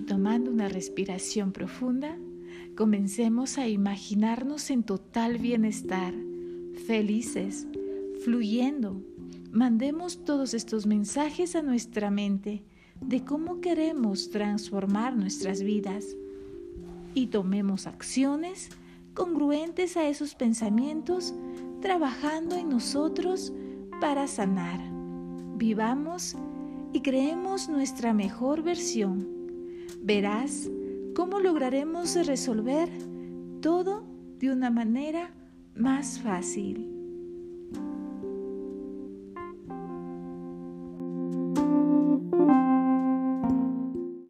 tomando una respiración profunda, comencemos a imaginarnos en total bienestar, felices, fluyendo. Mandemos todos estos mensajes a nuestra mente de cómo queremos transformar nuestras vidas y tomemos acciones congruentes a esos pensamientos, trabajando en nosotros para sanar. Vivamos y creemos nuestra mejor versión. Verás cómo lograremos resolver todo de una manera más fácil.